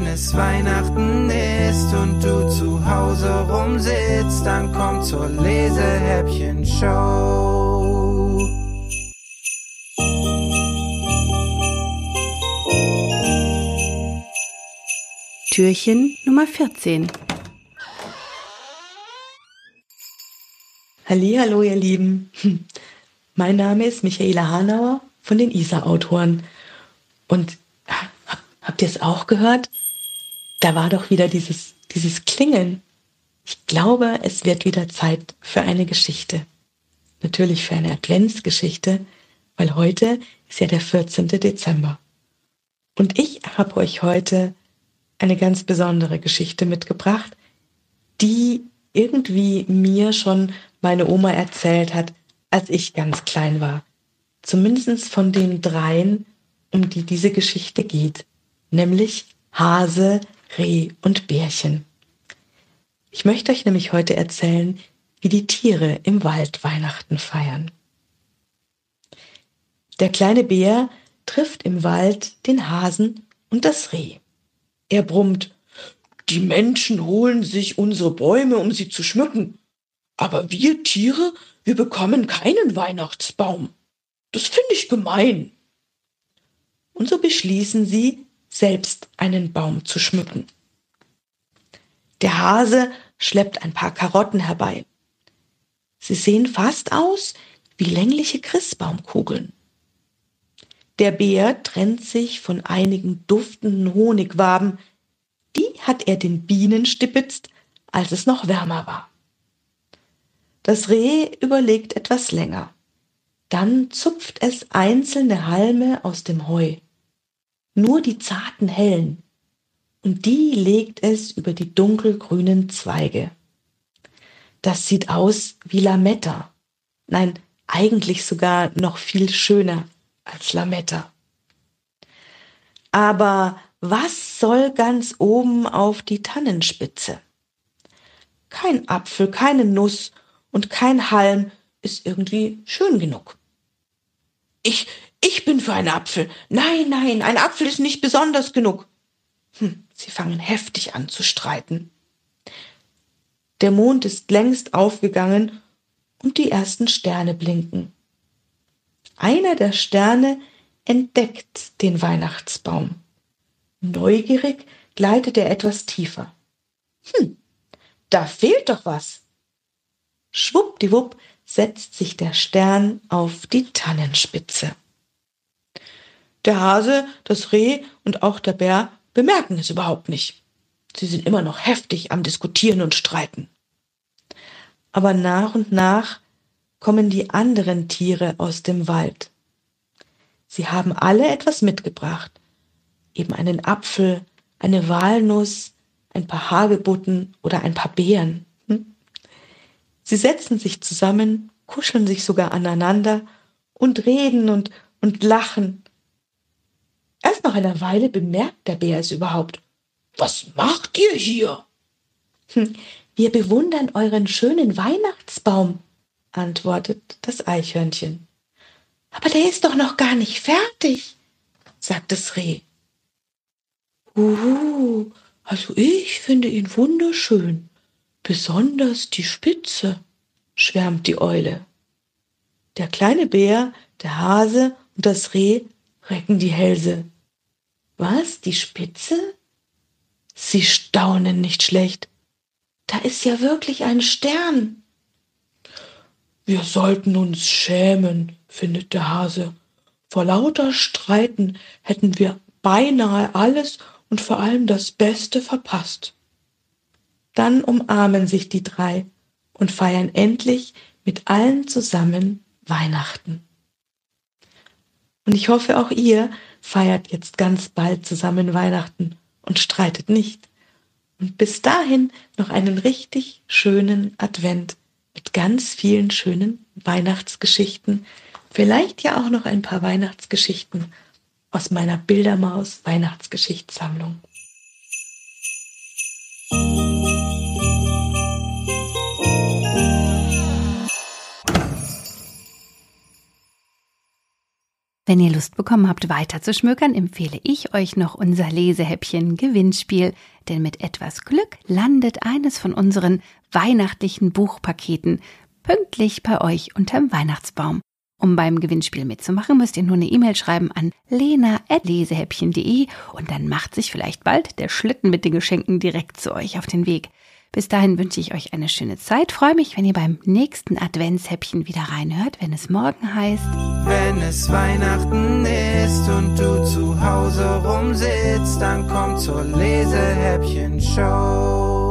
wenn es Weihnachten ist und du zu Hause rumsitzt, dann komm zur Lesehäppchen-Show. Türchen Nummer 14. Hallo, ihr Lieben. Mein Name ist Michaela Hanauer von den ISA-Autoren. Und habt ihr es auch gehört? Da war doch wieder dieses, dieses Klingeln. Ich glaube, es wird wieder Zeit für eine Geschichte. Natürlich für eine Adventsgeschichte, weil heute ist ja der 14. Dezember. Und ich habe euch heute eine ganz besondere Geschichte mitgebracht, die irgendwie mir schon meine Oma erzählt hat, als ich ganz klein war. Zumindest von den dreien, um die diese Geschichte geht, nämlich Hase, Reh und Bärchen. Ich möchte euch nämlich heute erzählen, wie die Tiere im Wald Weihnachten feiern. Der kleine Bär trifft im Wald den Hasen und das Reh. Er brummt, die Menschen holen sich unsere Bäume, um sie zu schmücken. Aber wir Tiere, wir bekommen keinen Weihnachtsbaum. Das finde ich gemein. Und so beschließen sie, selbst einen Baum zu schmücken. Der Hase schleppt ein paar Karotten herbei. Sie sehen fast aus wie längliche Christbaumkugeln. Der Bär trennt sich von einigen duftenden Honigwaben. Die hat er den Bienen stipitzt, als es noch wärmer war. Das Reh überlegt etwas länger. Dann zupft es einzelne Halme aus dem Heu. Nur die zarten hellen. Und die legt es über die dunkelgrünen Zweige. Das sieht aus wie Lametta. Nein, eigentlich sogar noch viel schöner als Lametta. Aber was soll ganz oben auf die Tannenspitze? Kein Apfel, keine Nuss und kein Halm ist irgendwie schön genug. Ich, ich bin für einen Apfel. Nein, nein, ein Apfel ist nicht besonders genug. Hm, sie fangen heftig an zu streiten. Der Mond ist längst aufgegangen und die ersten Sterne blinken. Einer der Sterne entdeckt den Weihnachtsbaum. Neugierig gleitet er etwas tiefer. Hm, da fehlt doch was. Schwuppdiwupp setzt sich der Stern auf die Tannenspitze. Der Hase, das Reh und auch der Bär bemerken es überhaupt nicht. Sie sind immer noch heftig am Diskutieren und Streiten. Aber nach und nach kommen die anderen Tiere aus dem Wald. Sie haben alle etwas mitgebracht. Eben einen Apfel, eine Walnuss, ein paar Hagebutten oder ein paar Beeren. Sie setzen sich zusammen, kuscheln sich sogar aneinander und reden und, und lachen. Erst nach einer Weile bemerkt der Bär es überhaupt. Was macht ihr hier? Hm, wir bewundern euren schönen Weihnachtsbaum, antwortet das Eichhörnchen. Aber der ist doch noch gar nicht fertig, sagt das Reh. Uh, also ich finde ihn wunderschön, Besonders die Spitze, schwärmt die Eule. Der kleine Bär, der Hase und das Reh recken die Hälse. Was, die Spitze? Sie staunen nicht schlecht. Da ist ja wirklich ein Stern. Wir sollten uns schämen, findet der Hase. Vor lauter Streiten hätten wir beinahe alles und vor allem das Beste verpasst. Dann umarmen sich die drei und feiern endlich mit allen zusammen Weihnachten. Und ich hoffe, auch ihr feiert jetzt ganz bald zusammen Weihnachten und streitet nicht. Und bis dahin noch einen richtig schönen Advent mit ganz vielen schönen Weihnachtsgeschichten. Vielleicht ja auch noch ein paar Weihnachtsgeschichten aus meiner Bildermaus Weihnachtsgeschichtssammlung. Wenn ihr Lust bekommen habt, weiter zu schmökern, empfehle ich euch noch unser Lesehäppchen Gewinnspiel, denn mit etwas Glück landet eines von unseren weihnachtlichen Buchpaketen pünktlich bei euch unterm Weihnachtsbaum. Um beim Gewinnspiel mitzumachen, müsst ihr nur eine E-Mail schreiben an lena.lesehäppchen.de und dann macht sich vielleicht bald der Schlitten mit den Geschenken direkt zu euch auf den Weg. Bis dahin wünsche ich euch eine schöne Zeit. Freue mich, wenn ihr beim nächsten Adventshäppchen wieder reinhört, wenn es morgen heißt. Wenn es Weihnachten ist und du zu Hause rumsitzt, dann komm zur Lesehäppchen-Show.